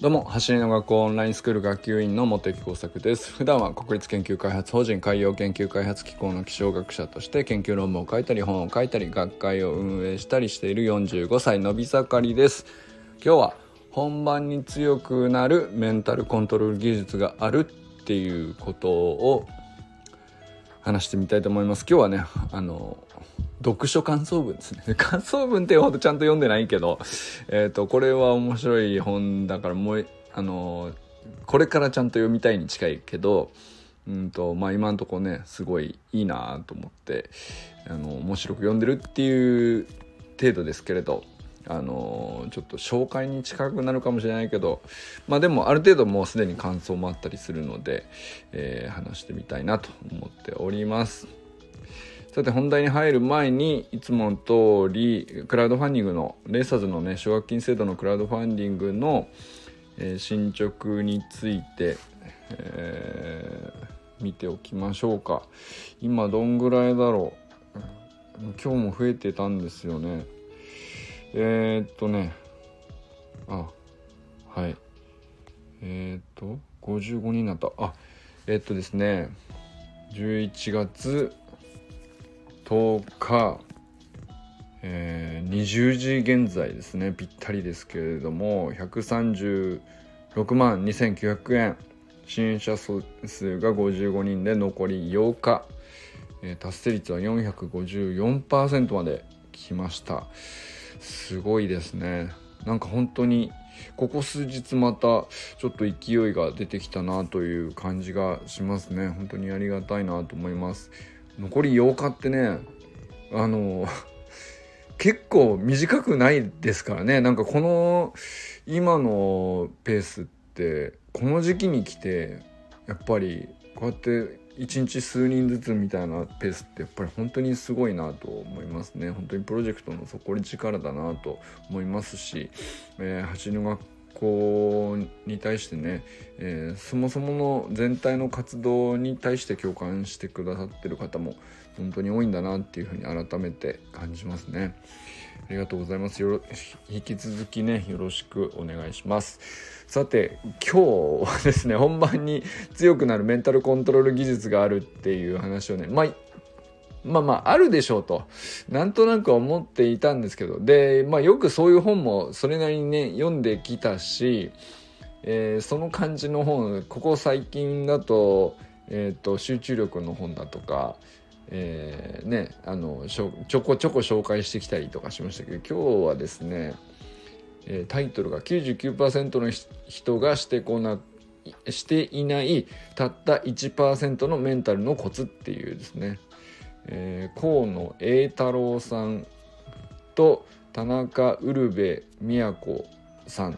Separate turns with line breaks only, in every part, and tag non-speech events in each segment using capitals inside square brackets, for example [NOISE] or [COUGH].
どうも走りの学校オンラインスクール学級委員の茂木耕作です。普段は国立研究開発法人海洋研究開発機構の気象学者として研究論文を書いたり本を書いたり学会を運営したりしている45歳のび盛りです。今日は本番に強くなるメンタルコントロール技術があるっていうことを話してみたいと思います。今日はねあの読書感想文ですね。[LAUGHS] 感想文ってほどちゃんと読んでないけど、えっ、ー、と、これは面白い本だからもう、あの、これからちゃんと読みたいに近いけど、うんと、まあ今んとこね、すごいいいなと思って、あの、面白く読んでるっていう程度ですけれど、あのちょっと紹介に近くなるかもしれないけどまあでもある程度もうすでに感想もあったりするので、えー、話してみたいなと思っております。さて本題に入る前にいつもの通りクラウドファンディングのレーサーズのね奨学金制度のクラウドファンディングの、えー、進捗について、えー、見ておきましょうか。今どんぐらいだろう？今日も増えてたんですよね。えー、っとねあはい。えー、っと55人になった。あえー、っとですね11月10日、えー、20時現在ですね。ぴったりですけれども136万2900円。支援者数が55人で残り8日、えー、達成率は454%まで来ました。すごいですね。なんか本当にここ数日またちょっと勢いが出てきたなという感じがしますね。本当にありがたいなと思います。残り8日ってねあの結構短くないですからね。なんかこの今のペースってこの時期に来てやっぱりこうやって1日数人ずつみたいなペースってやっぱり本当にすごいなと思いますね。本当にプロジェクトの底力だなと思いますし、えー、走りの学校に対してね、えー、そもそもの全体の活動に対して共感してくださってる方も本当に多いんだなっていうふうに改めて感じますね。ありがとうございます。よろ引き続きね、よろしくお願いします。さて、今日はですね、本番に強くなるメンタルコントロール技術があるっていう話をね、まあ、まあまあ、あるでしょうと、なんとなく思っていたんですけど、で、まあよくそういう本もそれなりにね、読んできたし、えー、その感じの本、ここ最近だと、えっ、ー、と、集中力の本だとか、えー、ね、あのちょこちょこ紹介してきたりとかしましたけど今日はですね、え、タイトルが99%の人がしてこなしていないたった1%のメンタルのコツっていうですね、えー、河野栄太郎さんと田中ウルベ都さんっ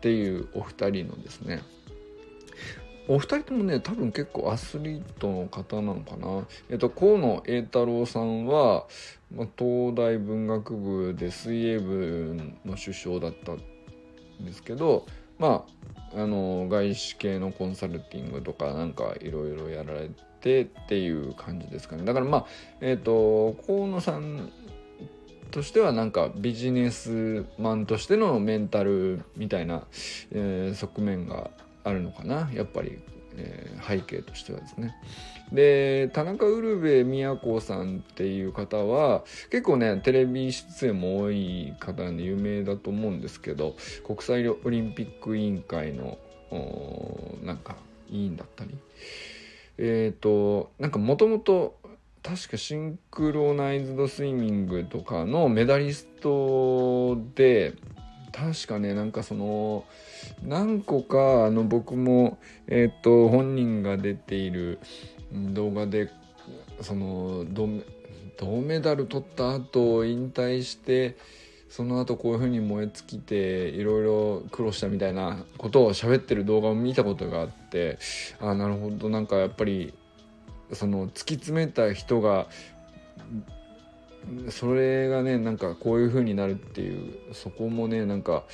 ていうお二人のですね。お二人ともね多分結構アスリートの方なのかな。えっと河野栄太郎さんは、まあ、東大文学部で水泳部の首相だったんですけどまああの外資系のコンサルティングとかなんかいろいろやられてっていう感じですかね。だからまあえっ、と河野さんとしてはなんかビジネスマンとしてのメンタルみたいな、えー、側面があるのかなやっぱり、えー、背景としてはですね。で田中ウルヴェ都さんっていう方は結構ねテレビ出演も多い方で有名だと思うんですけど国際オリンピック委員会のなんか委員だったりえっ、ー、となんかもともと確かシンクロナイズドスイミングとかのメダリストで確かねなんかその何個かあの僕もえっ、ー、と本人が出ている動画でその銅メダル取った後引退してその後こういう風に燃え尽きていろいろ苦労したみたいなことを喋ってる動画を見たことがあってあなるほど。なんかやっぱりその突き詰めた人がそれがねなんかこういう風になるっていうそこもねなんか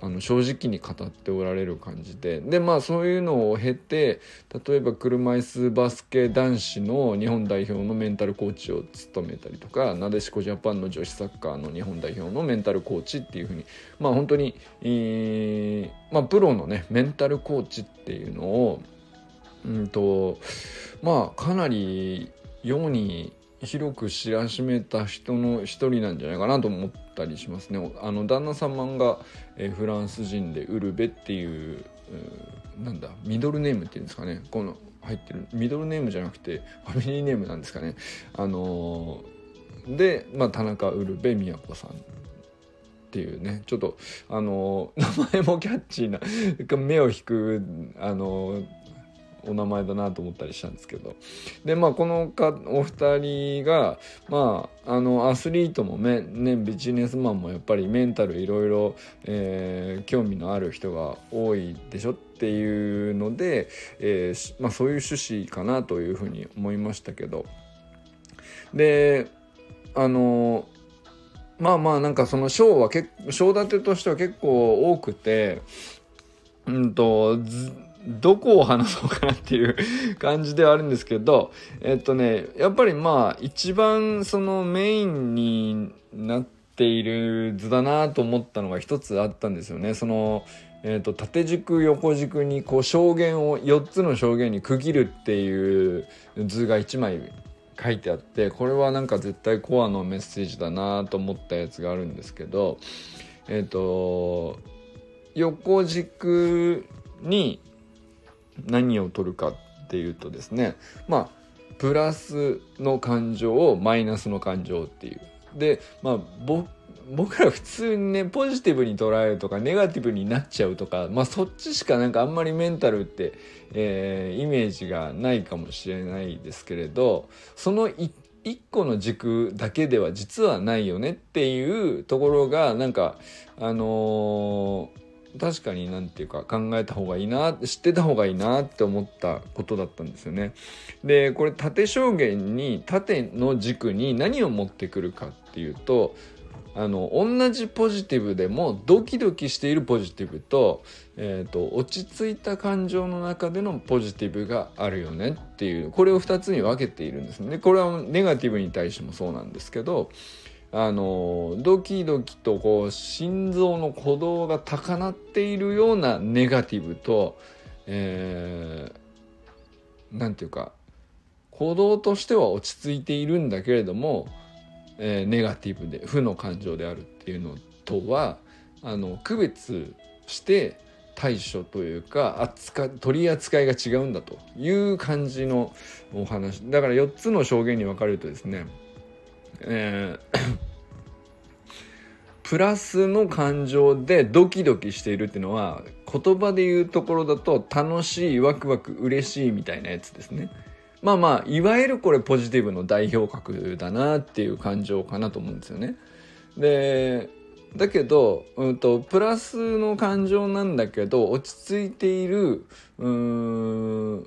あの正直に語っておられる感じで。でまあそういうのを経て例えば車椅子バスケ男子の日本代表のメンタルコーチを務めたりとかなでしこジャパンの女子サッカーの日本代表のメンタルコーチっていう風にまあ本当に、えー、まあ、プロのねメンタルコーチっていうのをうんとまあかなり世に広く知らしめた人の一人なんじゃないかなと思ったりしますね。あの旦那様が、えフランス人でウルベっていうなんだミドルネームっていうんですかねこの入ってるミドルネームじゃなくてファミリーネームなんですかね。あのー、で、まあ、田中ウルベ子さんっていうねちょっとあの名前もキャッチーな目を引くあのお名前だなと思ったりしたんですけど。でまあこのかお二人がまああのアスリートもねビジネスマンもやっぱりメンタルいろいろ、興味のある人が多いでしょっていうので、えーまあ、そういう趣旨かなというふうに思いましたけど。であのまあまあなんかその賞は結賞立てとしては結構多くてうんとずどこを話そうかなっていう感じではあるんですけど、えっとね、やっぱりまあ一番そのメインになっている図だなと思ったのが一つあったんですよね。その、えっと、縦軸横軸にこう証言を4つの証言に区切るっていう図が1枚書いてあってこれはなんか絶対コアのメッセージだなと思ったやつがあるんですけどえっ、と横軸に何を取るかっていうとですねまあプラスの感情をマイナスの感情っていう。でまあ僕ら普通にねポジティブに捉えるとかネガティブになっちゃうとかまあそっちしかなんかあんまりメンタルって、えー、イメージがないかもしれないですけれどその一個の軸だけでは実はないよねっていうところがなんかあのー確かになんていうか考えた方がいいな知ってた方がいいなって思ったことだったんですよね。でこれ縦証言に縦の軸に何を持ってくるかっていうとあの同じポジティブでもドキドキしているポジティブと,、えーと、落ち着いた感情の中でのポジティブがあるよねっていうこれを2つに分けているんですね。これはネガティブに対してもそうなんですけどあのドキドキとこう心臓の鼓動が高鳴っているようなネガティブと、えー、ていうか鼓動としては落ち着いているんだけれども、えー、ネガティブで負の感情であるっていうのとはあの区別して対処というか扱取り扱いが違うんだという感じのお話。だから4つの証言に分かれるとですねえープラスの感情でドキドキしているっていうのは言葉で言うところだと楽しいワクワク嬉しいみたいなやつですね。まあまあいわゆるこれポジティブの代表格だなっていう感情かなと思うんですよね。でだけど、うんと、プラスの感情なんだけど落ち着いているうん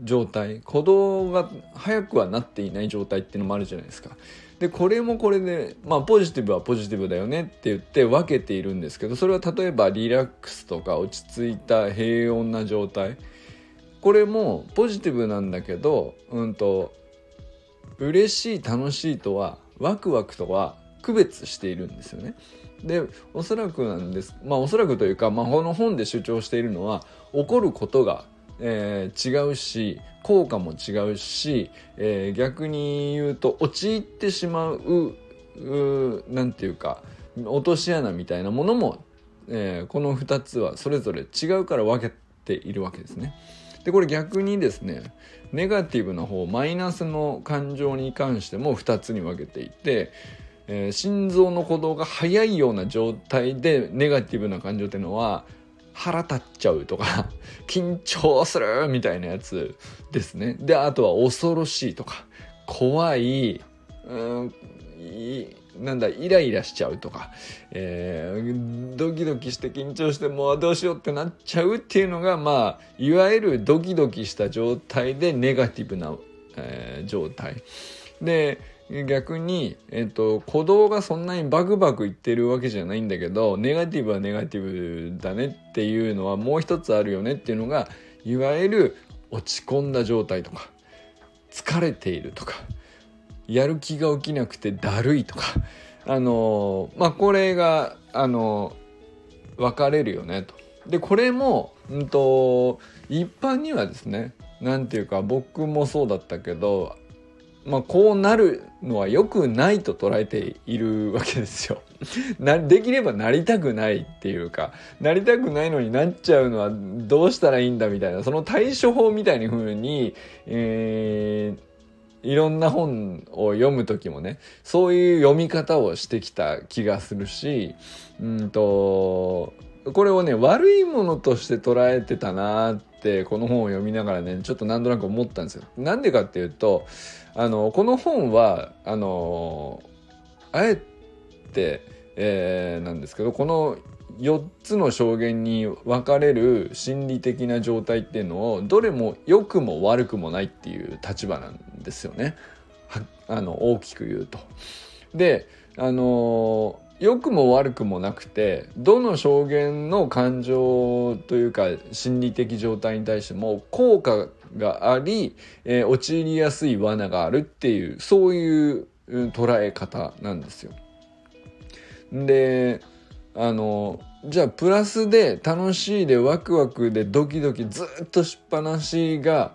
状態鼓動が速くはなっていない状態っていうのもあるじゃないですか。でこれもこれでまあポジティブはポジティブだよねって言って分けているんですけどそれは例えばリラックスとか落ち着いた平穏な状態これもポジティブなんだけどうんと嬉しい楽しいとはワクワクとは区別しているんですよね。でおそらくなんですまあおそらくというか、まあ、この本で主張しているのは起こることがえー、違うし効果も違うし、えー、逆に言うと陥ってしまう何て言うか落とし穴みたいなものも、えー、この2つはそれぞれ違うから分けているわけですね。でこれ逆にですねネガティブな方マイナスの感情に関しても2つに分けていて、えー、心臓の鼓動が速いような状態でネガティブな感情っていうのは腹立っちゃうとか [LAUGHS] 緊張するみたいなやつですね。で、あとは恐ろしいとか、怖い、うんなんだ、イライラしちゃうとか、えー、ドキドキして緊張してもうどうしようってなっちゃうっていうのが、まあ、いわゆるドキドキした状態でネガティブな、えー、状態。で、逆に、えっと、鼓動がそんなにバクバクいってるわけじゃないんだけどネガティブはネガティブだねっていうのはもう一つあるよねっていうのがいわゆる落ち込んだ状態とか疲れているとかやる気が起きなくてだるいとかあのまあこれがあの分かれるよねと。でこれも、うんと、一般にはですね何て言うか僕もそうだったけどまあ、こうなるのは良くないと捉えているわけですよ。[LAUGHS] なできればなりたくないっていうかなりたくないのになっちゃうのはどうしたらいいんだみたいなその対処法みたいな風に、えー、いろんな本を読む時もねそういう読み方をしてきた気がするしうんとこれをね悪いものとして捉えてたなってこの本を読みながらねちょっとなんとなく思ったんですよ。なんでかっていうとあのこの本はあのあえて、えー、なんですけどこの4つの証言に分かれる心理的な状態っていうのをどれも良くも悪くもないっていう立場なんですよねあの大きく言うと。であの良くも悪くもなくてどの証言の感情というか心理的状態に対しても効果があり、えー、陥りやすい罠があるっていうそういう捉え方なんですよ。であのじゃあプラスで楽しいでワクワクでドキドキずっとしっぱなしが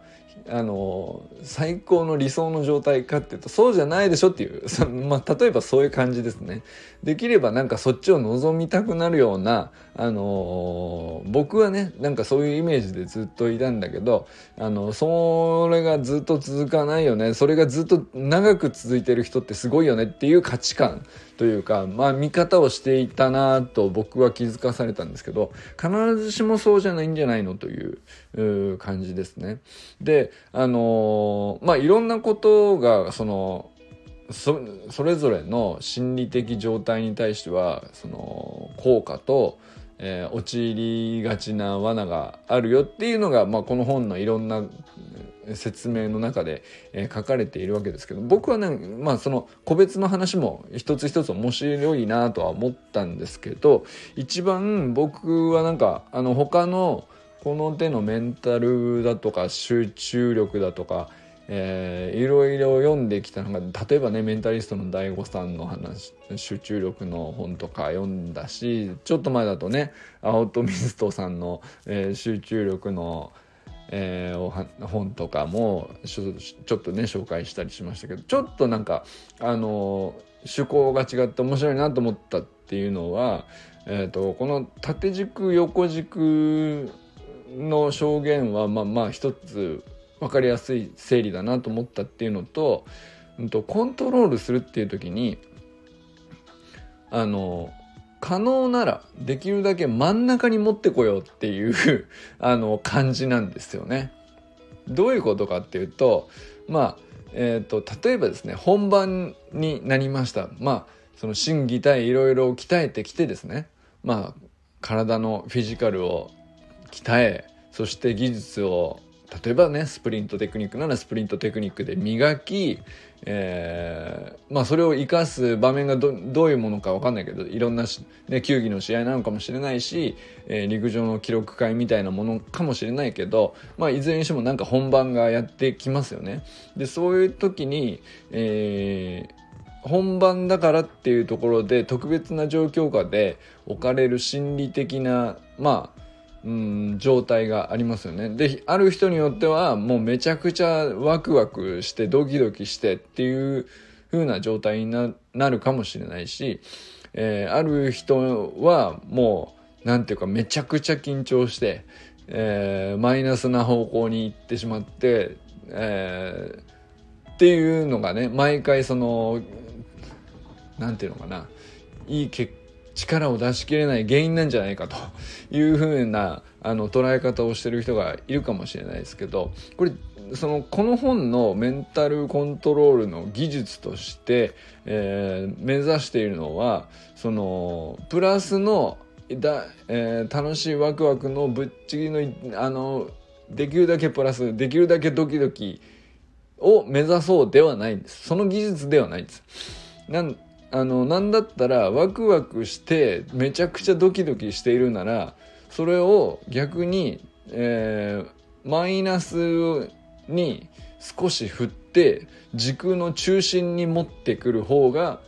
あの最高の理想の状態かっていうとそうじゃないでしょっていう [LAUGHS] まあ、例えばそういう感じですね。できればなんかそっちを望みたくなるような、あの、僕はねなんかそういうイメージでずっといたんだけど、あのそれがずっと続かないよねそれがずっと長く続いてる人ってすごいよねっていう価値観というかまあ見方をしていたなと僕は気づかされたんですけど必ずしもそうじゃないんじゃないのという感じですね。であのー、まあいろんなことがそのそれぞれの心理的状態に対してはその効果と、えー、陥りがちな罠があるよっていうのが、まあ、この本のいろんな説明の中で、えー、書かれているわけですけど僕はねまあその個別の話も一つ一つ面白いなとは思ったんですけど一番僕はなんかあの他のこの手のメンタルだとか集中力だとかえー、いろいろ読んできたのが例えばねメンタリストの DAIGO さんの話集中力の本とか読んだしちょっと前だとねアウトミストさんの、えー、集中力の、えー、本とかもちょっとね紹介したりしましたけどちょっとなんかあの趣向が違って面白いなと思ったっていうのは、えーと、この縦軸横軸の証言はまあまあ一つ分かりやすい整理だなと思ったっていうのと,、うんと、コントロールするっていう時にあの可能ならできるだけ真ん中に持ってこようっていう [LAUGHS] あの感じなんですよね。どういうことかっていうとまあえーと、例えばですね本番になりましたまあその心技体いろいろ鍛えてきてですねまあ体のフィジカルを鍛えそして技術を例えばねスプリントテクニックならスプリントテクニックで磨き、えー、まあそれを生かす場面がどういうものか分かんないけどいろんな、ね、球技の試合なのかもしれないし、えー、陸上の記録会みたいなものかもしれないけど、まあ、いずれにしてもなんか本番がやってきますよね。でそういう時に、えー本番だからっていうところで特別な状況下で置かれる心理的なまあうん状態がありますよね。である人によってはもうめちゃくちゃワクワクしてドキドキしてっていう風な状態になるかもしれないし、えー、ある人はもう何て言うかめちゃくちゃ緊張して、えー、マイナスな方向に行ってしまって、えー、っていうのがね毎回その何て言うのかないい結力を出し切れない原因なんじゃないかというふうなあの捉え方をしてる人がいるかもしれないですけどこれそのこの本のメンタルコントロールの技術として、えー、目指しているのはそのプラスのだ、えー、楽しいワクワクのぶっちぎりのあのできるだけプラスできるだけドキドキを目指そうではないんです。その技術ではないんです。なんあのなんだったらワクワクしてめちゃくちゃドキドキしているならそれを逆に、えー、マイナスに少し振って時空の中心に持ってくる方が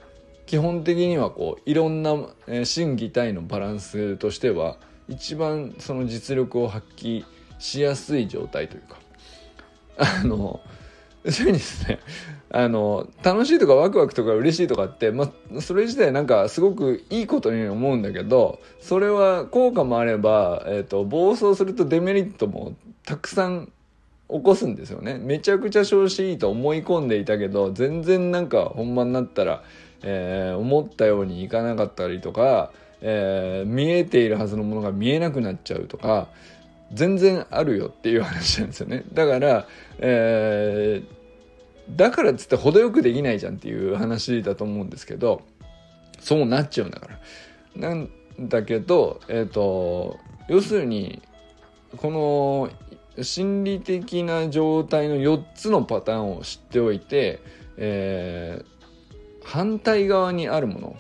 基本的にはこういろんな、え、心技体のバランスとしては一番その実力を発揮しやすい状態というか。あの [LAUGHS] そういうにですねあの楽しいとかワクワクとか嬉しいとかって、ま、それ自体なんかすごくいいことに思うんだけどそれは効果もあれば、えーと、暴走するとデメリットもたくさん起こすんですよね。めちゃくちゃ調子いいと思い込んでいたけど全然なんか本番になったら、えー、思ったようにいかなかったりとか、えー、見えているはずのものが見えなくなっちゃうとか全然あるよっていう話なんですよね。だから、えー、だからっつって程よくできないじゃんっていう話だと思うんですけどそうなっちゃうんだから。なんだけどえっ、ー、と要するにこの心理的な状態の4つのパターンを知っておいて、えー、反対側にあるもの。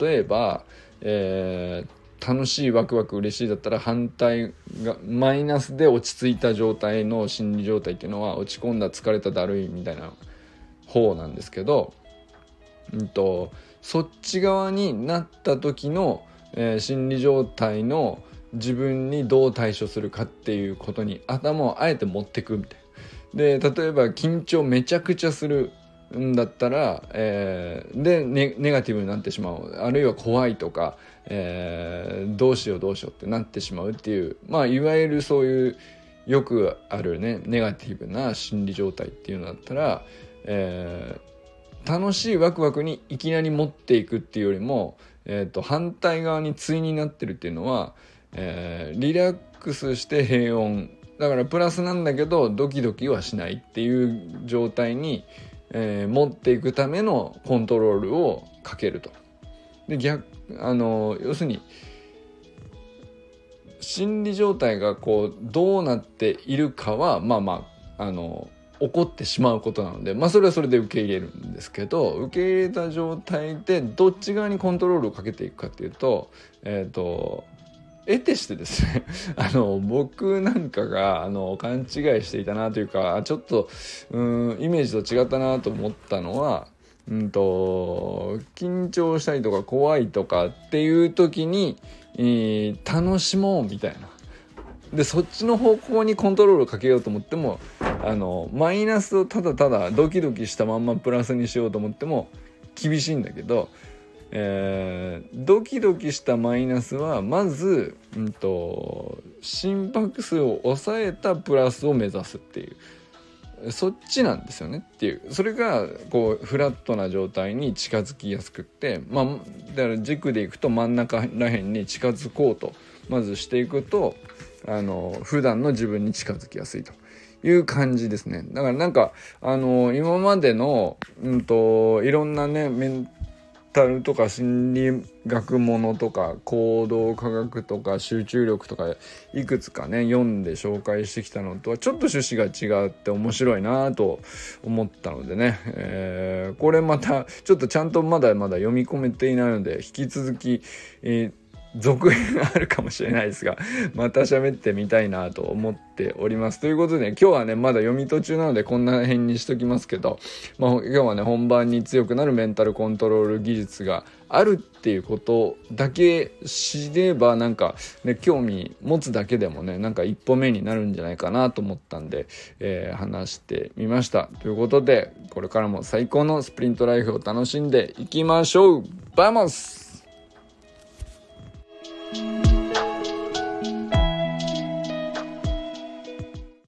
例えば、えー、楽しいワクワク嬉しいだったら反対がマイナスで落ち着いた状態の心理状態っていうのは落ち込んだ疲れただるいみたいな方なんですけど、うんと、そっち側になった時の、えー、心理状態の自分にどう対処するかっていうことに頭をあえて持ってくみたいな。で例えば緊張めちゃくちゃするんだったら、えー、でネガティブになってしまうあるいは怖いとか、えー、どうしようどうしようってなってしまうっていうまあいわゆるそういうよくあるねネガティブな心理状態っていうのだったら、えー、楽しいワクワクにいきなり持っていくっていうよりも、えーと、反対側に対になってるっていうのは、えー、リラックスして平穏だからプラスなんだけどドキドキはしないっていう状態に、えー、持っていくためのコントロールをかけると。で逆あの要するに心理状態がこうどうなっているかはまあまああの起こってしまうことなのでまあそれはそれで受け入れるんですけど受け入れた状態でどっち側にコントロールをかけていくかっていうとえっ、ー、と得てしてですね [LAUGHS] あの僕なんかがあの勘違いしていたなというかちょっとうんイメージと違ったなと思ったのはうんと緊張したりとか怖いとかっていう時に、えー、楽しもうみたいな。でそっちの方向にコントロールをかけようと思ってもあのマイナスをただただドキドキしたまんまプラスにしようと思っても厳しいんだけどえー、ドキドキしたマイナスはまず、うんと、心拍数を抑えたプラスを目指すっていうそっちなんですよねっていうそれがこうフラットな状態に近づきやすくってまあだから軸でいくと真ん中らへんに近づこうとまずしていくとあの普段の自分に近づきやすいと。いう感じですね。だからなんか、あの今までの、うんと、いろんなね、メンタルとか心理学ものとか行動科学とか集中力とかいくつかね読んで紹介してきたのとはちょっと趣旨が違って面白いなと思ったのでね、えー、これまたちょっとちゃんとまだまだ読み込めていないので引き続き、えー続編があるかもしれないですが、[LAUGHS] また喋ってみたいなと思っております。ということで、今日はね、まだ読み途中なのでこんな辺にしときますけど、まあ、今日はね、本番に強くなるメンタルコントロール技術があるっていうことだけ知れば、なんか、ね、興味持つだけでもね、なんか一歩目になるんじゃないかなと思ったんで、えー、話してみました。ということで、これからも最高のスプリントライフを楽しんでいきましょうバイモス you